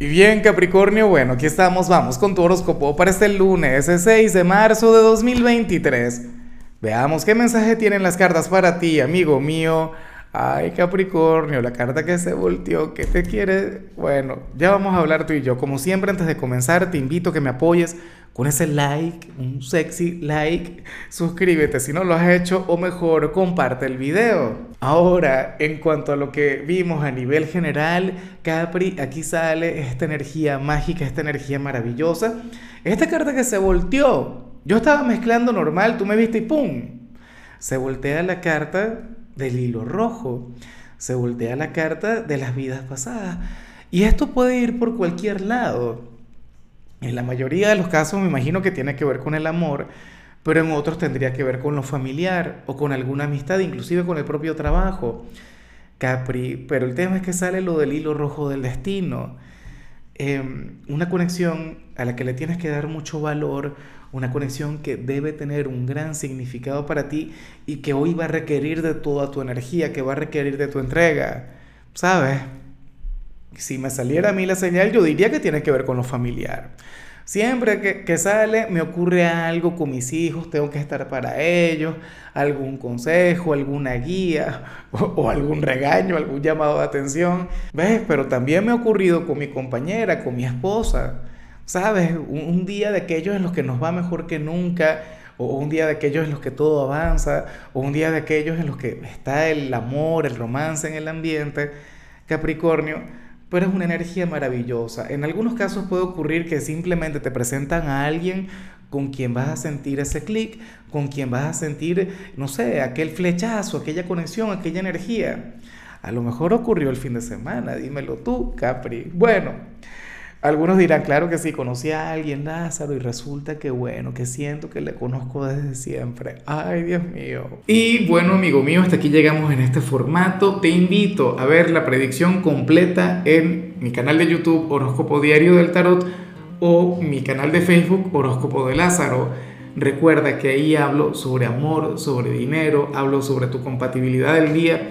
Y bien, Capricornio, bueno, aquí estamos, vamos con tu horóscopo para este lunes, el 6 de marzo de 2023. Veamos qué mensaje tienen las cartas para ti, amigo mío. Ay, Capricornio, la carta que se volteó, ¿qué te quiere? Bueno, ya vamos a hablar tú y yo. Como siempre, antes de comenzar, te invito a que me apoyes con ese like, un sexy like. Suscríbete si no lo has hecho o mejor, comparte el video. Ahora, en cuanto a lo que vimos a nivel general, Capri, aquí sale esta energía mágica, esta energía maravillosa. Esta carta que se volteó. Yo estaba mezclando normal, tú me viste y ¡pum! Se voltea la carta del hilo rojo, se voltea la carta de las vidas pasadas. Y esto puede ir por cualquier lado. En la mayoría de los casos me imagino que tiene que ver con el amor, pero en otros tendría que ver con lo familiar o con alguna amistad, inclusive con el propio trabajo. Capri, pero el tema es que sale lo del hilo rojo del destino. Em, una conexión a la que le tienes que dar mucho valor, una conexión que debe tener un gran significado para ti y que hoy va a requerir de toda tu energía, que va a requerir de tu entrega. ¿Sabes? Si me saliera a mí la señal, yo diría que tiene que ver con lo familiar. Siempre que, sale me ocurre algo con mis hijos, tengo que estar para ellos, algún consejo, alguna guía o, algún regaño, algún llamado de atención. ¿Ves? Pero también me ha ocurrido con mi compañera, con mi esposa. ¿Sabes? Un, día de aquellos en los que nos va mejor que nunca, o un día de aquellos en los que todo avanza, o un día de aquellos en los que está el amor, el romance en el ambiente. Capricornio pero es una energía maravillosa. En algunos casos puede ocurrir que simplemente te presentan a alguien con quien vas a sentir ese clic, con quien vas a sentir, no sé, aquel flechazo, aquella conexión, aquella energía. A lo mejor ocurrió el fin de semana, dímelo tú, Capri. Bueno, algunos dirán, claro que sí, conocí a alguien, Lázaro, y resulta que bueno, que siento que le conozco desde siempre. Ay, Dios mío. Y bueno, amigo mío, hasta aquí llegamos en este formato. Te invito a ver la predicción completa en mi canal de YouTube Horóscopo Diario del Tarot o mi canal de Facebook Horóscopo de Lázaro. Recuerda que ahí hablo sobre amor, sobre dinero, hablo sobre tu compatibilidad del día